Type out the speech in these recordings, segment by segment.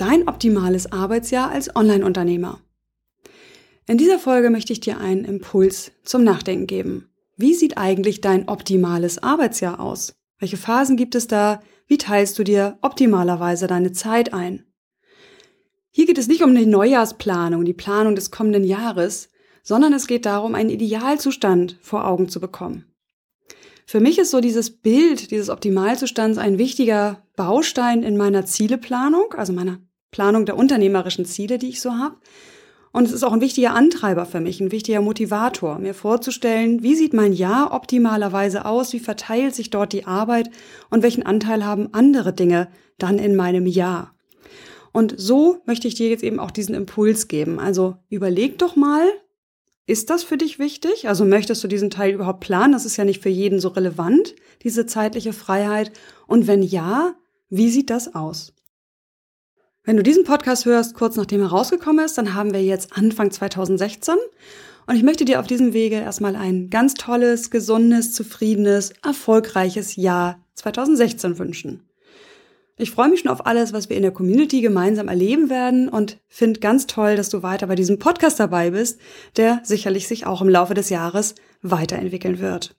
Dein optimales Arbeitsjahr als Online-Unternehmer. In dieser Folge möchte ich dir einen Impuls zum Nachdenken geben. Wie sieht eigentlich dein optimales Arbeitsjahr aus? Welche Phasen gibt es da? Wie teilst du dir optimalerweise deine Zeit ein? Hier geht es nicht um eine Neujahrsplanung, die Planung des kommenden Jahres, sondern es geht darum, einen Idealzustand vor Augen zu bekommen. Für mich ist so dieses Bild dieses Optimalzustands ein wichtiger Baustein in meiner Zieleplanung, also meiner Planung der unternehmerischen Ziele, die ich so habe. Und es ist auch ein wichtiger Antreiber für mich, ein wichtiger Motivator, mir vorzustellen, wie sieht mein Jahr optimalerweise aus, wie verteilt sich dort die Arbeit und welchen Anteil haben andere Dinge dann in meinem Jahr. Und so möchte ich dir jetzt eben auch diesen Impuls geben. Also überleg doch mal, ist das für dich wichtig? Also möchtest du diesen Teil überhaupt planen? Das ist ja nicht für jeden so relevant, diese zeitliche Freiheit. Und wenn ja, wie sieht das aus? Wenn du diesen Podcast hörst, kurz nachdem er rausgekommen ist, dann haben wir jetzt Anfang 2016. Und ich möchte dir auf diesem Wege erstmal ein ganz tolles, gesundes, zufriedenes, erfolgreiches Jahr 2016 wünschen. Ich freue mich schon auf alles, was wir in der Community gemeinsam erleben werden und finde ganz toll, dass du weiter bei diesem Podcast dabei bist, der sicherlich sich auch im Laufe des Jahres weiterentwickeln wird.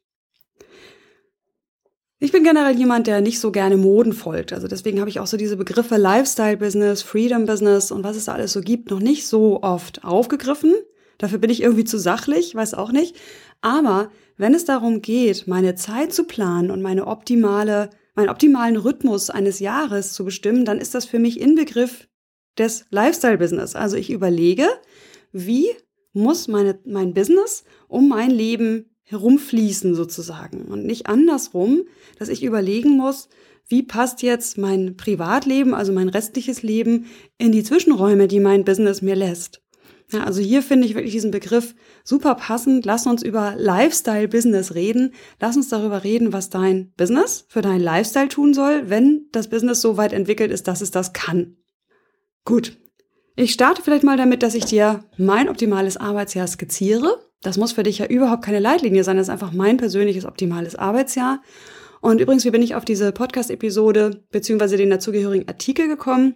Ich bin generell jemand, der nicht so gerne Moden folgt. Also deswegen habe ich auch so diese Begriffe Lifestyle Business, Freedom Business und was es da alles so gibt, noch nicht so oft aufgegriffen. Dafür bin ich irgendwie zu sachlich, weiß auch nicht. Aber wenn es darum geht, meine Zeit zu planen und meine optimale meinen optimalen Rhythmus eines Jahres zu bestimmen, dann ist das für mich Inbegriff des Lifestyle-Business. Also ich überlege, wie muss meine, mein Business um mein Leben herumfließen sozusagen und nicht andersrum, dass ich überlegen muss, wie passt jetzt mein Privatleben, also mein restliches Leben in die Zwischenräume, die mein Business mir lässt. Ja, also hier finde ich wirklich diesen Begriff super passend. Lass uns über Lifestyle-Business reden. Lass uns darüber reden, was dein Business für deinen Lifestyle tun soll, wenn das Business so weit entwickelt ist, dass es das kann. Gut. Ich starte vielleicht mal damit, dass ich dir mein optimales Arbeitsjahr skizziere. Das muss für dich ja überhaupt keine Leitlinie sein. Das ist einfach mein persönliches optimales Arbeitsjahr. Und übrigens, wie bin ich auf diese Podcast-Episode beziehungsweise den dazugehörigen Artikel gekommen?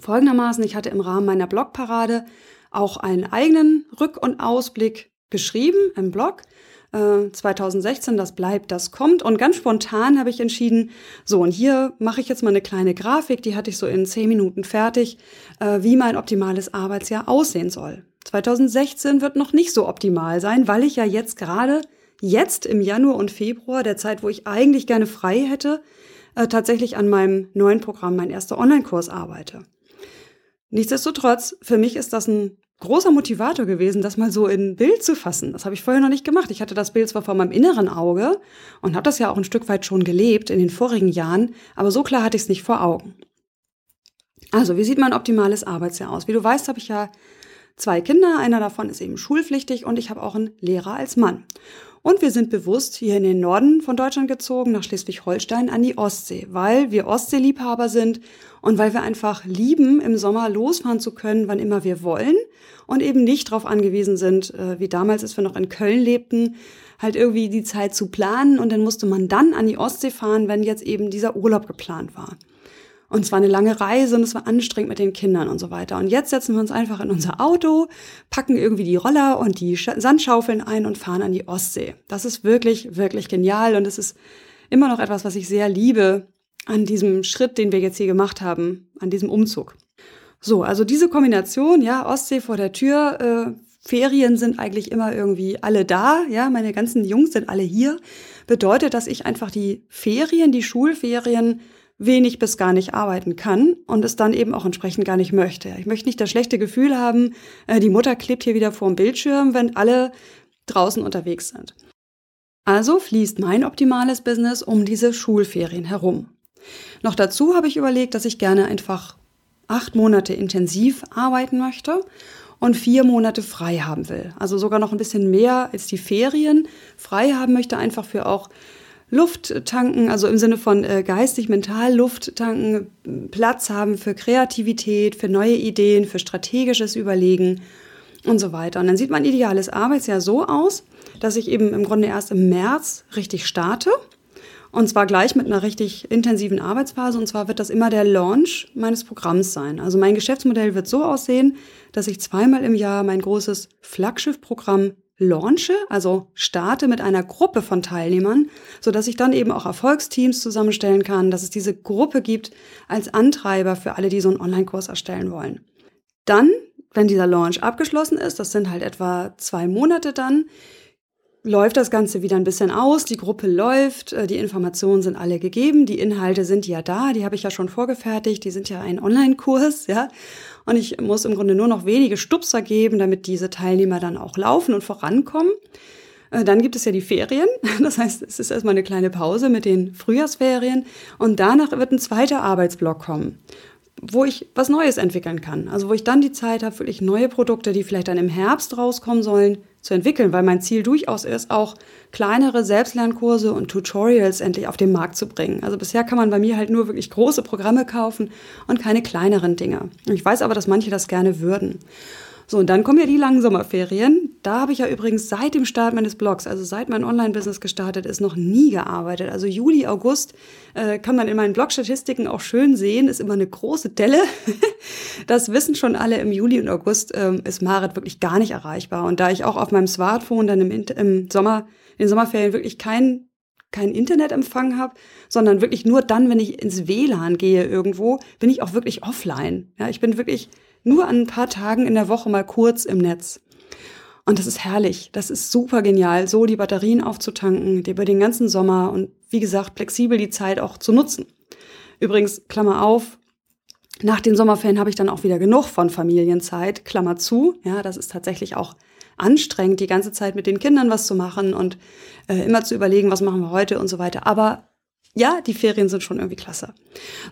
Folgendermaßen, ich hatte im Rahmen meiner Blogparade auch einen eigenen Rück- und Ausblick geschrieben im Blog. 2016, äh, das bleibt, das kommt. Und ganz spontan habe ich entschieden, so, und hier mache ich jetzt mal eine kleine Grafik, die hatte ich so in zehn Minuten fertig, äh, wie mein optimales Arbeitsjahr aussehen soll. 2016 wird noch nicht so optimal sein, weil ich ja jetzt gerade, jetzt im Januar und Februar, der Zeit, wo ich eigentlich gerne frei hätte, äh, tatsächlich an meinem neuen Programm, mein erster Online-Kurs arbeite. Nichtsdestotrotz, für mich ist das ein großer Motivator gewesen, das mal so in Bild zu fassen. Das habe ich vorher noch nicht gemacht. Ich hatte das Bild zwar vor meinem inneren Auge und habe das ja auch ein Stück weit schon gelebt in den vorigen Jahren, aber so klar hatte ich es nicht vor Augen. Also, wie sieht mein optimales Arbeitsjahr aus? Wie du weißt, habe ich ja zwei Kinder. Einer davon ist eben schulpflichtig und ich habe auch einen Lehrer als Mann. Und wir sind bewusst hier in den Norden von Deutschland gezogen, nach Schleswig-Holstein an die Ostsee, weil wir Ostseeliebhaber sind und weil wir einfach lieben, im Sommer losfahren zu können, wann immer wir wollen und eben nicht darauf angewiesen sind, äh, wie damals, als wir noch in Köln lebten, halt irgendwie die Zeit zu planen und dann musste man dann an die Ostsee fahren, wenn jetzt eben dieser Urlaub geplant war. Und es war eine lange Reise und es war anstrengend mit den Kindern und so weiter. Und jetzt setzen wir uns einfach in unser Auto, packen irgendwie die Roller und die Sandschaufeln ein und fahren an die Ostsee. Das ist wirklich, wirklich genial und es ist immer noch etwas, was ich sehr liebe an diesem Schritt, den wir jetzt hier gemacht haben, an diesem Umzug. So, also diese Kombination, ja, Ostsee vor der Tür, äh, Ferien sind eigentlich immer irgendwie alle da, ja, meine ganzen Jungs sind alle hier, bedeutet, dass ich einfach die Ferien, die Schulferien wenig bis gar nicht arbeiten kann und es dann eben auch entsprechend gar nicht möchte. Ich möchte nicht das schlechte Gefühl haben, äh, die Mutter klebt hier wieder vor dem Bildschirm, wenn alle draußen unterwegs sind. Also fließt mein optimales Business um diese Schulferien herum. Noch dazu habe ich überlegt, dass ich gerne einfach acht Monate intensiv arbeiten möchte und vier Monate frei haben will. Also sogar noch ein bisschen mehr als die Ferien frei haben möchte, einfach für auch Luft tanken, also im Sinne von äh, geistig, mental Luft tanken, Platz haben für Kreativität, für neue Ideen, für strategisches Überlegen und so weiter. Und dann sieht mein ideales Arbeitsjahr so aus, dass ich eben im Grunde erst im März richtig starte. Und zwar gleich mit einer richtig intensiven Arbeitsphase. Und zwar wird das immer der Launch meines Programms sein. Also mein Geschäftsmodell wird so aussehen, dass ich zweimal im Jahr mein großes Flaggschiff-Programm launche, also starte mit einer Gruppe von Teilnehmern, so dass ich dann eben auch Erfolgsteams zusammenstellen kann, dass es diese Gruppe gibt als Antreiber für alle, die so einen Online-Kurs erstellen wollen. Dann, wenn dieser Launch abgeschlossen ist, das sind halt etwa zwei Monate dann, läuft das Ganze wieder ein bisschen aus, die Gruppe läuft, äh, die Informationen sind alle gegeben, die Inhalte sind ja da, die habe ich ja schon vorgefertigt, die sind ja ein Online-Kurs, ja. Und ich muss im Grunde nur noch wenige Stupser geben, damit diese Teilnehmer dann auch laufen und vorankommen. Äh, dann gibt es ja die Ferien. Das heißt, es ist erstmal eine kleine Pause mit den Frühjahrsferien. Und danach wird ein zweiter Arbeitsblock kommen, wo ich was Neues entwickeln kann. Also wo ich dann die Zeit habe, wirklich neue Produkte, die vielleicht dann im Herbst rauskommen sollen, zu entwickeln, weil mein Ziel durchaus ist, auch kleinere Selbstlernkurse und Tutorials endlich auf den Markt zu bringen. Also bisher kann man bei mir halt nur wirklich große Programme kaufen und keine kleineren Dinge. Ich weiß aber, dass manche das gerne würden. So, und dann kommen ja die langen Sommerferien. Da habe ich ja übrigens seit dem Start meines Blogs, also seit mein Online-Business gestartet ist, noch nie gearbeitet. Also Juli, August äh, kann man in meinen Blog-Statistiken auch schön sehen, ist immer eine große Delle. das wissen schon alle. Im Juli und August ähm, ist Marit wirklich gar nicht erreichbar. Und da ich auch auf meinem Smartphone dann im, im Sommer, in den Sommerferien wirklich kein kein Internetempfang habe, sondern wirklich nur dann, wenn ich ins WLAN gehe irgendwo, bin ich auch wirklich offline. Ja, ich bin wirklich nur an ein paar Tagen in der Woche mal kurz im Netz. Und das ist herrlich. Das ist super genial, so die Batterien aufzutanken, über den ganzen Sommer und wie gesagt, flexibel die Zeit auch zu nutzen. Übrigens, Klammer auf, nach den Sommerferien habe ich dann auch wieder genug von Familienzeit, Klammer zu. Ja, das ist tatsächlich auch anstrengend, die ganze Zeit mit den Kindern was zu machen und äh, immer zu überlegen, was machen wir heute und so weiter. Aber ja, die Ferien sind schon irgendwie klasse.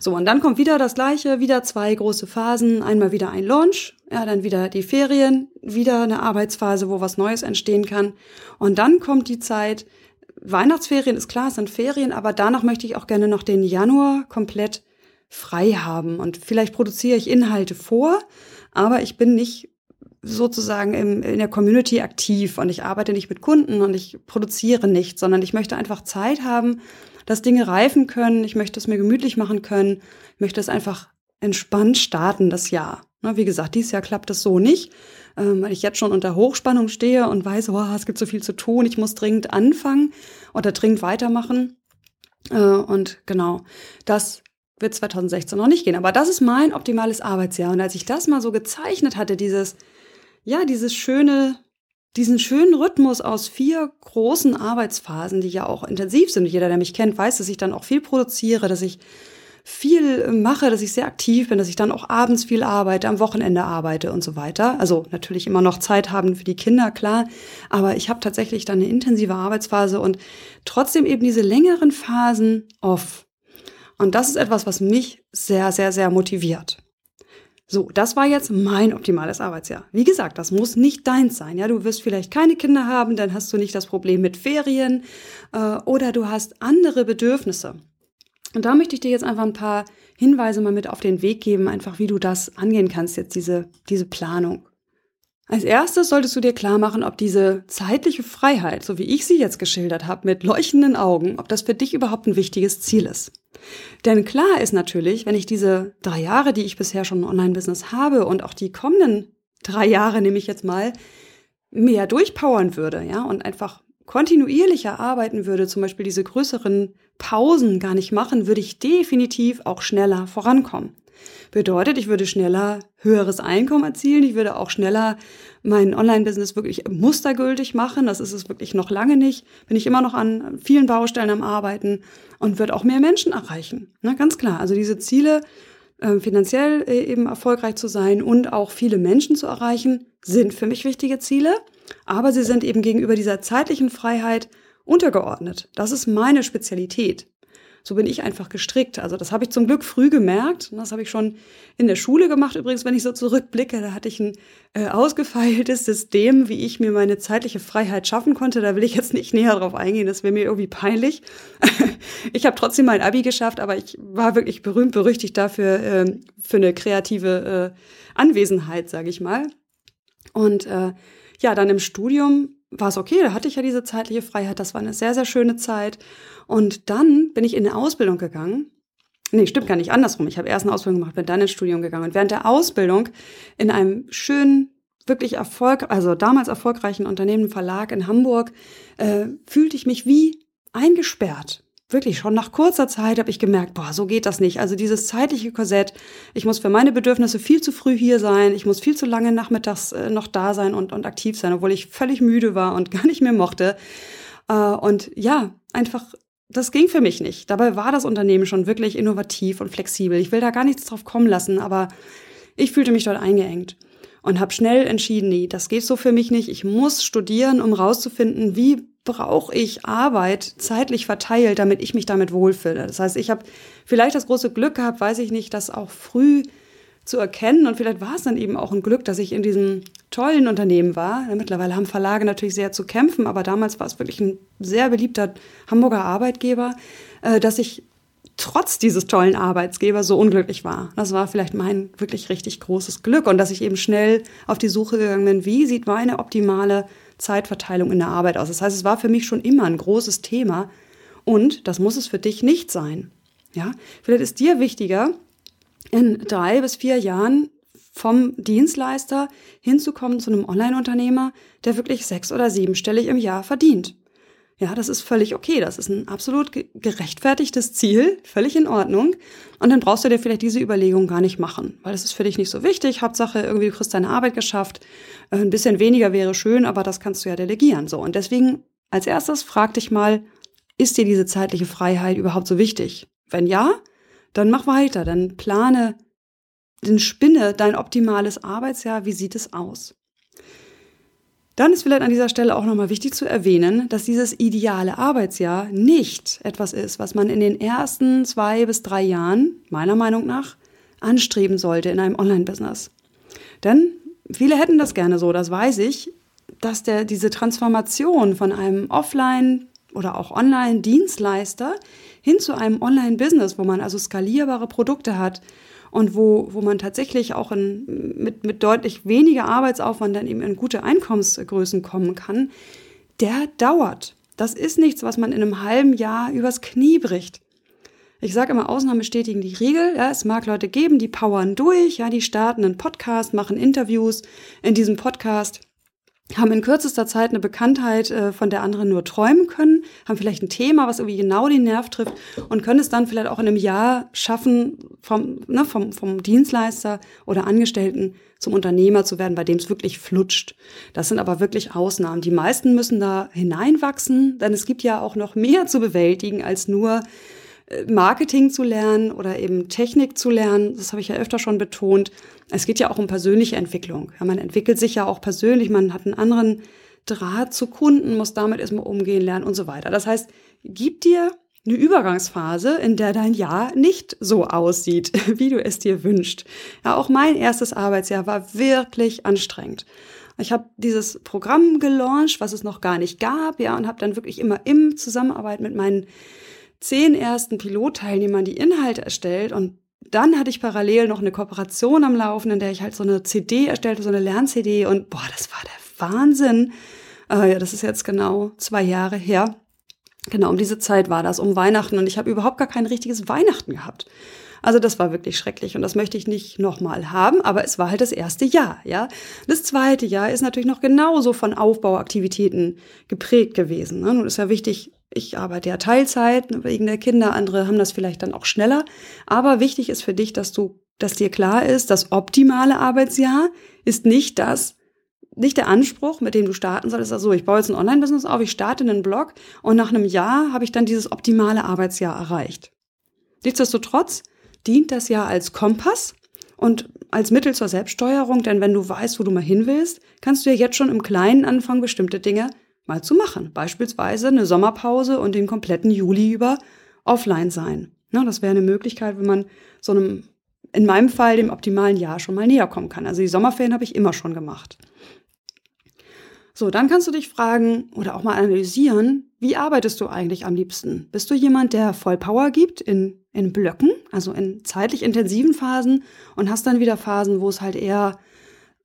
So, und dann kommt wieder das Gleiche, wieder zwei große Phasen. Einmal wieder ein Launch, ja, dann wieder die Ferien, wieder eine Arbeitsphase, wo was Neues entstehen kann. Und dann kommt die Zeit, Weihnachtsferien ist klar, es sind Ferien, aber danach möchte ich auch gerne noch den Januar komplett frei haben. Und vielleicht produziere ich Inhalte vor, aber ich bin nicht sozusagen im, in der Community aktiv und ich arbeite nicht mit Kunden und ich produziere nicht, sondern ich möchte einfach Zeit haben, dass Dinge reifen können. Ich möchte es mir gemütlich machen können. Ich möchte es einfach entspannt starten, das Jahr. Wie gesagt, dieses Jahr klappt es so nicht, ähm, weil ich jetzt schon unter Hochspannung stehe und weiß, wow, es gibt so viel zu tun, ich muss dringend anfangen oder dringend weitermachen. Äh, und genau, das wird 2016 noch nicht gehen. Aber das ist mein optimales Arbeitsjahr. Und als ich das mal so gezeichnet hatte, dieses, ja, dieses schöne diesen schönen Rhythmus aus vier großen Arbeitsphasen, die ja auch intensiv sind. Jeder, der mich kennt, weiß, dass ich dann auch viel produziere, dass ich viel mache, dass ich sehr aktiv bin, dass ich dann auch abends viel arbeite, am Wochenende arbeite und so weiter. Also natürlich immer noch Zeit haben für die Kinder, klar. Aber ich habe tatsächlich dann eine intensive Arbeitsphase und trotzdem eben diese längeren Phasen off. Und das ist etwas, was mich sehr, sehr, sehr motiviert. So, das war jetzt mein optimales Arbeitsjahr. Wie gesagt, das muss nicht deins sein. Ja, du wirst vielleicht keine Kinder haben, dann hast du nicht das Problem mit Ferien äh, oder du hast andere Bedürfnisse. Und da möchte ich dir jetzt einfach ein paar Hinweise mal mit auf den Weg geben, einfach wie du das angehen kannst, jetzt diese, diese Planung. Als erstes solltest du dir klar machen, ob diese zeitliche Freiheit, so wie ich sie jetzt geschildert habe, mit leuchtenden Augen, ob das für dich überhaupt ein wichtiges Ziel ist. Denn klar ist natürlich, wenn ich diese drei Jahre, die ich bisher schon ein Online-Business habe und auch die kommenden drei Jahre, nehme ich jetzt mal, mehr durchpowern würde, ja, und einfach kontinuierlicher arbeiten würde, zum Beispiel diese größeren Pausen gar nicht machen, würde ich definitiv auch schneller vorankommen. Bedeutet, ich würde schneller höheres Einkommen erzielen, ich würde auch schneller mein Online-Business wirklich mustergültig machen. Das ist es wirklich noch lange nicht. Bin ich immer noch an vielen Baustellen am Arbeiten und wird auch mehr Menschen erreichen. Na, ganz klar. Also diese Ziele, äh, finanziell äh, eben erfolgreich zu sein und auch viele Menschen zu erreichen, sind für mich wichtige Ziele. Aber sie sind eben gegenüber dieser zeitlichen Freiheit untergeordnet. Das ist meine Spezialität. So bin ich einfach gestrickt. Also das habe ich zum Glück früh gemerkt. Und das habe ich schon in der Schule gemacht. Übrigens, wenn ich so zurückblicke, da hatte ich ein äh, ausgefeiltes System, wie ich mir meine zeitliche Freiheit schaffen konnte. Da will ich jetzt nicht näher drauf eingehen. Das wäre mir irgendwie peinlich. ich habe trotzdem mein Abi geschafft, aber ich war wirklich berühmt berüchtigt dafür äh, für eine kreative äh, Anwesenheit, sage ich mal. Und äh, ja, dann im Studium war es okay, da hatte ich ja diese zeitliche Freiheit, das war eine sehr, sehr schöne Zeit. Und dann bin ich in eine Ausbildung gegangen. Nee, stimmt gar nicht, andersrum. Ich habe erst eine Ausbildung gemacht, bin dann ins Studium gegangen. Und während der Ausbildung in einem schönen, wirklich Erfolg, also damals erfolgreichen Unternehmen, Verlag in Hamburg, äh, fühlte ich mich wie eingesperrt wirklich schon nach kurzer Zeit habe ich gemerkt, boah, so geht das nicht. Also dieses zeitliche Korsett, ich muss für meine Bedürfnisse viel zu früh hier sein, ich muss viel zu lange nachmittags äh, noch da sein und, und aktiv sein, obwohl ich völlig müde war und gar nicht mehr mochte. Äh, und ja, einfach, das ging für mich nicht. Dabei war das Unternehmen schon wirklich innovativ und flexibel. Ich will da gar nichts drauf kommen lassen, aber ich fühlte mich dort eingeengt und habe schnell entschieden, nee, das geht so für mich nicht. Ich muss studieren, um rauszufinden, wie brauche ich Arbeit zeitlich verteilt, damit ich mich damit wohlfühle. Das heißt, ich habe vielleicht das große Glück gehabt, weiß ich nicht, das auch früh zu erkennen. Und vielleicht war es dann eben auch ein Glück, dass ich in diesem tollen Unternehmen war. Mittlerweile haben Verlage natürlich sehr zu kämpfen, aber damals war es wirklich ein sehr beliebter Hamburger Arbeitgeber, äh, dass ich trotz dieses tollen Arbeitsgebers so unglücklich war. Das war vielleicht mein wirklich richtig großes Glück und dass ich eben schnell auf die Suche gegangen bin, wie sieht meine optimale Zeitverteilung in der Arbeit aus. Das heißt, es war für mich schon immer ein großes Thema und das muss es für dich nicht sein. Ja, vielleicht ist dir wichtiger, in drei bis vier Jahren vom Dienstleister hinzukommen zu einem Online-Unternehmer, der wirklich sechs- oder siebenstellig im Jahr verdient. Ja, das ist völlig okay. Das ist ein absolut gerechtfertigtes Ziel, völlig in Ordnung. Und dann brauchst du dir vielleicht diese Überlegung gar nicht machen, weil das ist für dich nicht so wichtig. Hauptsache, irgendwie du kriegst deine Arbeit geschafft. Äh, ein bisschen weniger wäre schön, aber das kannst du ja delegieren. So. Und deswegen als erstes frag dich mal, ist dir diese zeitliche Freiheit überhaupt so wichtig? Wenn ja, dann mach weiter. Dann plane, dann spinne dein optimales Arbeitsjahr. Wie sieht es aus? Dann ist vielleicht an dieser Stelle auch nochmal wichtig zu erwähnen, dass dieses ideale Arbeitsjahr nicht etwas ist, was man in den ersten zwei bis drei Jahren, meiner Meinung nach, anstreben sollte in einem Online-Business. Denn viele hätten das gerne so, das weiß ich, dass der, diese Transformation von einem Offline- oder auch Online-Dienstleister hin zu einem Online-Business, wo man also skalierbare Produkte hat, und wo, wo man tatsächlich auch in, mit, mit deutlich weniger Arbeitsaufwand dann eben in gute Einkommensgrößen kommen kann, der dauert. Das ist nichts, was man in einem halben Jahr übers Knie bricht. Ich sage immer, Ausnahmen bestätigen die Regel. Ja, es mag Leute geben, die powern durch, ja, die starten einen Podcast, machen Interviews. In diesem Podcast haben in kürzester Zeit eine Bekanntheit, äh, von der anderen nur träumen können, haben vielleicht ein Thema, was irgendwie genau den Nerv trifft und können es dann vielleicht auch in einem Jahr schaffen, vom, ne, vom, vom Dienstleister oder Angestellten zum Unternehmer zu werden, bei dem es wirklich flutscht. Das sind aber wirklich Ausnahmen. Die meisten müssen da hineinwachsen, denn es gibt ja auch noch mehr zu bewältigen als nur Marketing zu lernen oder eben Technik zu lernen. Das habe ich ja öfter schon betont. Es geht ja auch um persönliche Entwicklung. Ja, man entwickelt sich ja auch persönlich, man hat einen anderen Draht zu Kunden, muss damit erstmal umgehen lernen und so weiter. Das heißt, gib dir eine Übergangsphase, in der dein Jahr nicht so aussieht, wie du es dir wünschst. Ja, auch mein erstes Arbeitsjahr war wirklich anstrengend. Ich habe dieses Programm gelauncht, was es noch gar nicht gab, ja, und habe dann wirklich immer im Zusammenarbeit mit meinen zehn ersten Pilotteilnehmern die Inhalte erstellt und dann hatte ich parallel noch eine Kooperation am Laufen, in der ich halt so eine CD erstellte, so eine Lern-CD und boah, das war der Wahnsinn. Äh, ja, das ist jetzt genau zwei Jahre her. Genau, um diese Zeit war das, um Weihnachten und ich habe überhaupt gar kein richtiges Weihnachten gehabt. Also das war wirklich schrecklich und das möchte ich nicht nochmal haben, aber es war halt das erste Jahr, ja. Das zweite Jahr ist natürlich noch genauso von Aufbauaktivitäten geprägt gewesen. Ne? Nun ist ja wichtig, ich arbeite ja Teilzeit wegen der Kinder, andere haben das vielleicht dann auch schneller. Aber wichtig ist für dich, dass du, dass dir klar ist, das optimale Arbeitsjahr ist nicht das, nicht der Anspruch, mit dem du starten solltest. Also ich baue jetzt ein Online-Business auf, ich starte einen Blog und nach einem Jahr habe ich dann dieses optimale Arbeitsjahr erreicht. Nichtsdestotrotz dient das ja als Kompass und als Mittel zur Selbststeuerung, denn wenn du weißt, wo du mal hin willst, kannst du ja jetzt schon im Kleinen anfangen, bestimmte Dinge mal zu machen. Beispielsweise eine Sommerpause und den kompletten Juli über offline sein. Ne, das wäre eine Möglichkeit, wenn man so einem, in meinem Fall, dem optimalen Jahr schon mal näher kommen kann. Also die Sommerferien habe ich immer schon gemacht. So, dann kannst du dich fragen oder auch mal analysieren, wie arbeitest du eigentlich am liebsten? Bist du jemand, der voll Power gibt in, in Blöcken, also in zeitlich intensiven Phasen und hast dann wieder Phasen, wo es halt eher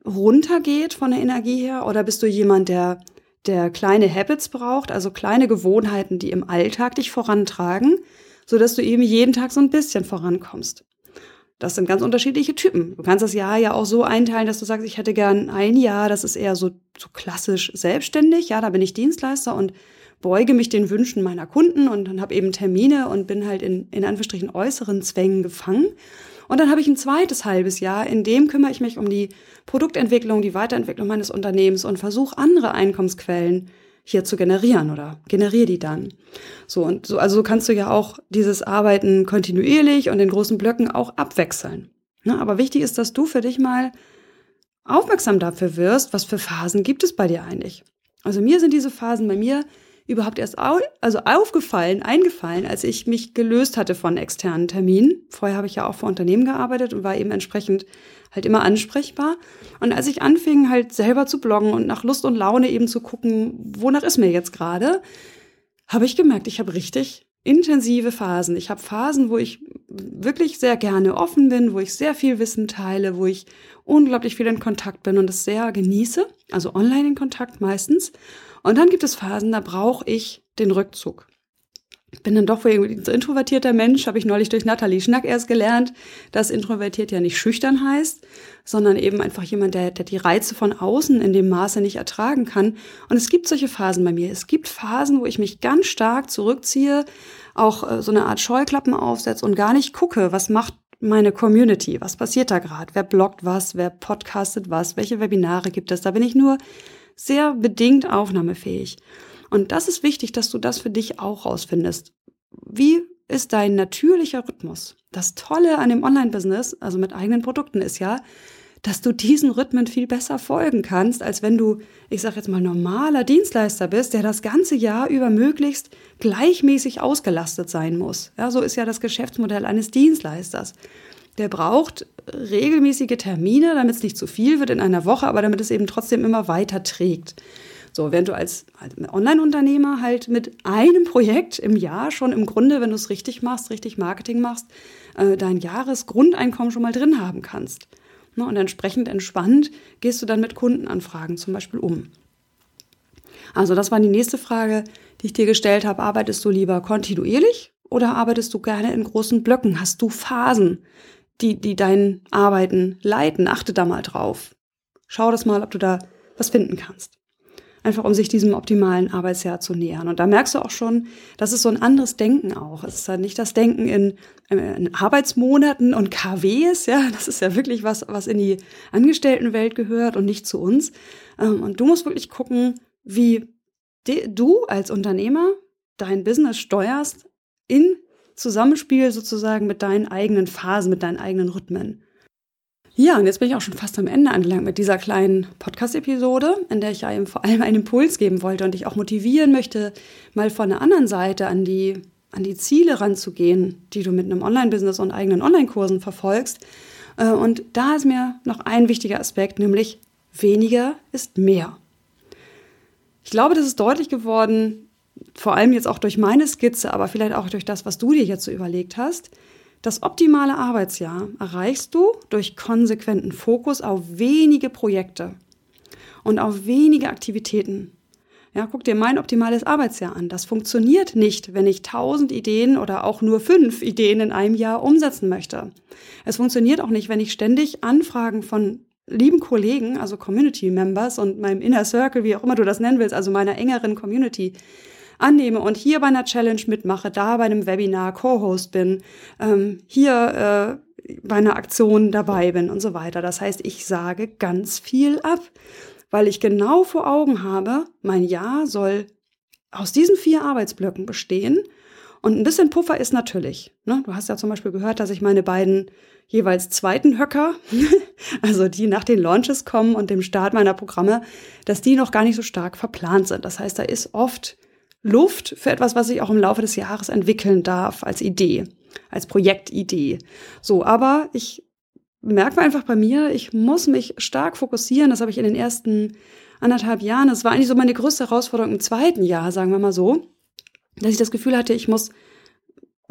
runtergeht von der Energie her? Oder bist du jemand, der, der kleine Habits braucht, also kleine Gewohnheiten, die im Alltag dich vorantragen, sodass du eben jeden Tag so ein bisschen vorankommst? Das sind ganz unterschiedliche Typen. Du kannst das Jahr ja auch so einteilen, dass du sagst, ich hätte gern ein Jahr, das ist eher so, so klassisch selbstständig. Ja, da bin ich Dienstleister und beuge mich den Wünschen meiner Kunden und dann habe eben Termine und bin halt in, in Anführungsstrichen äußeren Zwängen gefangen. Und dann habe ich ein zweites halbes Jahr, in dem kümmere ich mich um die Produktentwicklung, die Weiterentwicklung meines Unternehmens und versuche andere Einkommensquellen hier zu generieren oder generiere die dann. So und so, also so kannst du ja auch dieses Arbeiten kontinuierlich und in großen Blöcken auch abwechseln. Ne? Aber wichtig ist, dass du für dich mal aufmerksam dafür wirst, was für Phasen gibt es bei dir eigentlich. Also mir sind diese Phasen bei mir überhaupt erst au also aufgefallen, eingefallen, als ich mich gelöst hatte von externen Terminen. Vorher habe ich ja auch für Unternehmen gearbeitet und war eben entsprechend halt immer ansprechbar. Und als ich anfing, halt selber zu bloggen und nach Lust und Laune eben zu gucken, wonach ist mir jetzt gerade, habe ich gemerkt, ich habe richtig intensive Phasen. Ich habe Phasen, wo ich wirklich sehr gerne offen bin, wo ich sehr viel Wissen teile, wo ich unglaublich viel in Kontakt bin und es sehr genieße, also online in Kontakt meistens. Und dann gibt es Phasen, da brauche ich den Rückzug. Ich bin dann doch irgendwie so introvertierter Mensch, habe ich neulich durch Nathalie Schnack erst gelernt, dass introvertiert ja nicht schüchtern heißt, sondern eben einfach jemand, der, der die Reize von außen in dem Maße nicht ertragen kann. Und es gibt solche Phasen bei mir. Es gibt Phasen, wo ich mich ganz stark zurückziehe, auch äh, so eine Art Scheuklappen aufsetze und gar nicht gucke, was macht meine Community, was passiert da gerade, wer bloggt was, wer podcastet was, welche Webinare gibt es. Da bin ich nur sehr bedingt aufnahmefähig. Und das ist wichtig, dass du das für dich auch rausfindest. Wie ist dein natürlicher Rhythmus? Das Tolle an dem Online-Business, also mit eigenen Produkten, ist ja, dass du diesen Rhythmen viel besser folgen kannst, als wenn du, ich sage jetzt mal, normaler Dienstleister bist, der das ganze Jahr über möglichst gleichmäßig ausgelastet sein muss. Ja, so ist ja das Geschäftsmodell eines Dienstleisters. Der braucht regelmäßige Termine, damit es nicht zu viel wird in einer Woche, aber damit es eben trotzdem immer weiter trägt. So, wenn du als, als Online-Unternehmer halt mit einem Projekt im Jahr schon im Grunde, wenn du es richtig machst, richtig Marketing machst, äh, dein Jahresgrundeinkommen schon mal drin haben kannst. Ne, und entsprechend entspannt gehst du dann mit Kundenanfragen zum Beispiel um. Also das war die nächste Frage, die ich dir gestellt habe. Arbeitest du lieber kontinuierlich oder arbeitest du gerne in großen Blöcken? Hast du Phasen? Die, die dein Arbeiten leiten. Achte da mal drauf. Schau das mal, ob du da was finden kannst. Einfach um sich diesem optimalen Arbeitsjahr zu nähern. Und da merkst du auch schon, das ist so ein anderes Denken auch. Es ist halt nicht das Denken in, in Arbeitsmonaten und KWs, ja. Das ist ja wirklich was, was in die Angestelltenwelt gehört und nicht zu uns. Ähm, und du musst wirklich gucken, wie du als Unternehmer dein Business steuerst in Zusammenspiel sozusagen mit deinen eigenen Phasen, mit deinen eigenen Rhythmen. Ja, und jetzt bin ich auch schon fast am Ende angelangt mit dieser kleinen Podcast-Episode, in der ich eben vor allem einen Impuls geben wollte und dich auch motivieren möchte, mal von der anderen Seite an die, an die Ziele ranzugehen, die du mit einem Online-Business und eigenen Online-Kursen verfolgst. Äh, und da ist mir noch ein wichtiger Aspekt, nämlich weniger ist mehr. Ich glaube, das ist deutlich geworden vor allem jetzt auch durch meine Skizze, aber vielleicht auch durch das, was du dir jetzt so überlegt hast, das optimale Arbeitsjahr erreichst du durch konsequenten Fokus auf wenige Projekte und auf wenige Aktivitäten. Ja, guck dir mein optimales Arbeitsjahr an. Das funktioniert nicht, wenn ich tausend Ideen oder auch nur fünf Ideen in einem Jahr umsetzen möchte. Es funktioniert auch nicht, wenn ich ständig Anfragen von lieben Kollegen, also Community Members und meinem Inner Circle, wie auch immer du das nennen willst, also meiner engeren Community, annehme und hier bei einer Challenge mitmache, da bei einem Webinar Co-Host bin, ähm, hier äh, bei einer Aktion dabei bin und so weiter. Das heißt, ich sage ganz viel ab, weil ich genau vor Augen habe, mein Jahr soll aus diesen vier Arbeitsblöcken bestehen. Und ein bisschen Puffer ist natürlich. Ne? Du hast ja zum Beispiel gehört, dass ich meine beiden jeweils zweiten Höcker, also die nach den Launches kommen und dem Start meiner Programme, dass die noch gar nicht so stark verplant sind. Das heißt, da ist oft Luft für etwas, was sich auch im Laufe des Jahres entwickeln darf als Idee, als Projektidee. So, aber ich merke einfach bei mir, ich muss mich stark fokussieren. Das habe ich in den ersten anderthalb Jahren, das war eigentlich so meine größte Herausforderung im zweiten Jahr, sagen wir mal so, dass ich das Gefühl hatte, ich muss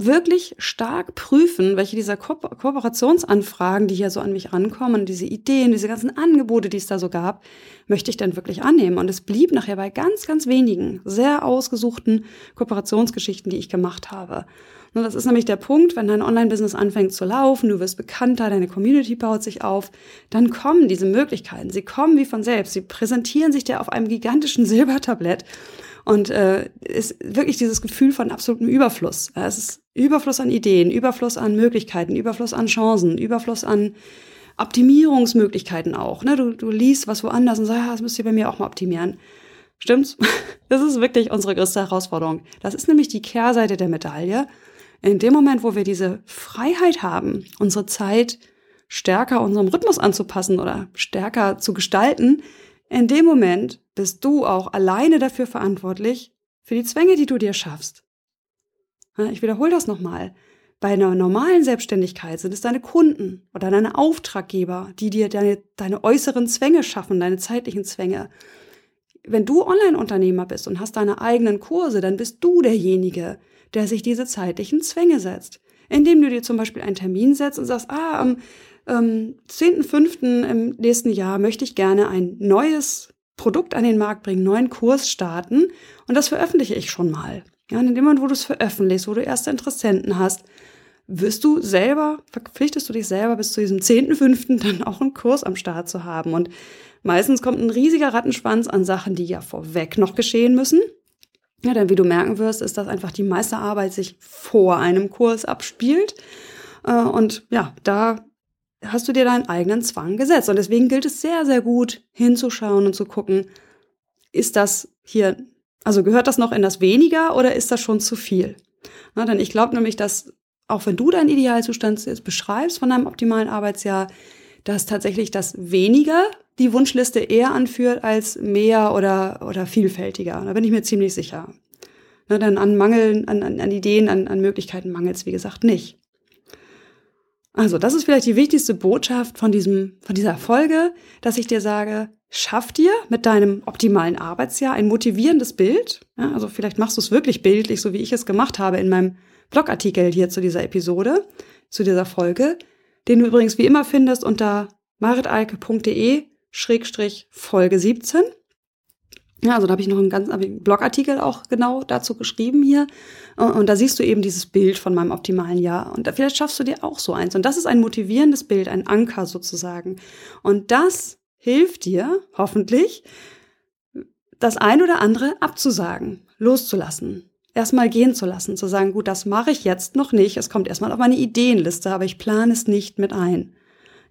wirklich stark prüfen, welche dieser Ko Kooperationsanfragen, die hier so an mich rankommen, diese Ideen, diese ganzen Angebote, die es da so gab, möchte ich denn wirklich annehmen. Und es blieb nachher bei ganz, ganz wenigen sehr ausgesuchten Kooperationsgeschichten, die ich gemacht habe. Und das ist nämlich der Punkt, wenn dein Online-Business anfängt zu laufen, du wirst bekannter, deine Community baut sich auf, dann kommen diese Möglichkeiten. Sie kommen wie von selbst. Sie präsentieren sich dir auf einem gigantischen Silbertablett. Und äh, ist wirklich dieses Gefühl von absolutem Überfluss. Es ist Überfluss an Ideen, Überfluss an Möglichkeiten, Überfluss an Chancen, Überfluss an Optimierungsmöglichkeiten auch. Ne? Du, du liest was woanders und sagst, ja, das müsst ihr bei mir auch mal optimieren. Stimmt's? Das ist wirklich unsere größte Herausforderung. Das ist nämlich die Kehrseite der Medaille. In dem Moment, wo wir diese Freiheit haben, unsere Zeit stärker unserem Rhythmus anzupassen oder stärker zu gestalten, in dem Moment bist du auch alleine dafür verantwortlich, für die Zwänge, die du dir schaffst. Ich wiederhole das nochmal. Bei einer normalen Selbstständigkeit sind es deine Kunden oder deine Auftraggeber, die dir deine, deine äußeren Zwänge schaffen, deine zeitlichen Zwänge. Wenn du Online-Unternehmer bist und hast deine eigenen Kurse, dann bist du derjenige, der sich diese zeitlichen Zwänge setzt. Indem du dir zum Beispiel einen Termin setzt und sagst, ah, am ähm, 10.05. im nächsten Jahr möchte ich gerne ein neues Produkt an den Markt bringen, neuen Kurs starten und das veröffentliche ich schon mal. Ja, in dem Moment, wo du es veröffentlichst, wo du erste Interessenten hast, wirst du selber, verpflichtest du dich selber bis zu diesem 10.5. dann auch einen Kurs am Start zu haben. Und meistens kommt ein riesiger Rattenschwanz an Sachen, die ja vorweg noch geschehen müssen. Ja, denn wie du merken wirst, ist das einfach die meiste Arbeit sich vor einem Kurs abspielt. Äh, und ja, da hast du dir deinen eigenen Zwang gesetzt. Und deswegen gilt es sehr, sehr gut hinzuschauen und zu gucken, ist das hier also gehört das noch in das weniger oder ist das schon zu viel? Na, denn ich glaube nämlich, dass auch wenn du deinen Idealzustand jetzt beschreibst von deinem optimalen Arbeitsjahr, dass tatsächlich das weniger die Wunschliste eher anführt als mehr oder, oder vielfältiger. Da bin ich mir ziemlich sicher. Na, denn an Mangeln, an, an, an Ideen, an, an Möglichkeiten mangelt es, wie gesagt, nicht. Also, das ist vielleicht die wichtigste Botschaft von diesem, von dieser Folge, dass ich dir sage, Schaff dir mit deinem optimalen Arbeitsjahr ein motivierendes Bild. Ja, also vielleicht machst du es wirklich bildlich, so wie ich es gemacht habe in meinem Blogartikel hier zu dieser Episode, zu dieser Folge, den du übrigens wie immer findest unter maritalke.de Schrägstrich Folge 17. Ja, also da habe ich noch einen ganzen Blogartikel auch genau dazu geschrieben hier. Und da siehst du eben dieses Bild von meinem optimalen Jahr. Und vielleicht schaffst du dir auch so eins. Und das ist ein motivierendes Bild, ein Anker sozusagen. Und das hilft dir hoffentlich, das ein oder andere abzusagen, loszulassen, erstmal gehen zu lassen, zu sagen, gut, das mache ich jetzt noch nicht, es kommt erstmal auf meine Ideenliste, aber ich plane es nicht mit ein.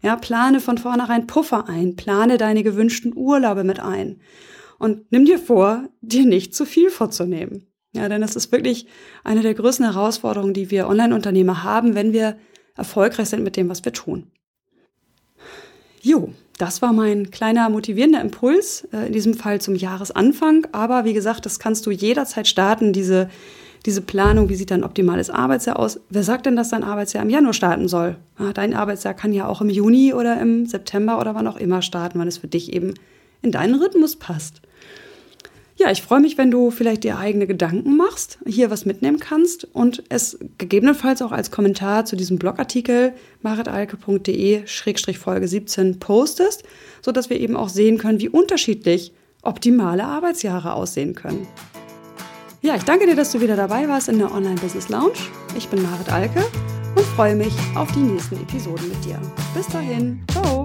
Ja, plane von vornherein Puffer ein, plane deine gewünschten Urlaube mit ein und nimm dir vor, dir nicht zu viel vorzunehmen. Ja, denn das ist wirklich eine der größten Herausforderungen, die wir Online-Unternehmer haben, wenn wir erfolgreich sind mit dem, was wir tun. Jo, das war mein kleiner motivierender Impuls, äh, in diesem Fall zum Jahresanfang. Aber wie gesagt, das kannst du jederzeit starten, diese, diese Planung, wie sieht dein optimales Arbeitsjahr aus? Wer sagt denn, dass dein Arbeitsjahr im Januar starten soll? dein Arbeitsjahr kann ja auch im Juni oder im September oder wann auch immer starten, wann es für dich eben in deinen Rhythmus passt. Ja, ich freue mich, wenn du vielleicht dir eigene Gedanken machst, hier was mitnehmen kannst und es gegebenenfalls auch als Kommentar zu diesem Blogartikel maritalke.de-folge 17 postest, sodass wir eben auch sehen können, wie unterschiedlich optimale Arbeitsjahre aussehen können. Ja, ich danke dir, dass du wieder dabei warst in der Online Business Lounge. Ich bin Marit Alke und freue mich auf die nächsten Episoden mit dir. Bis dahin, ciao!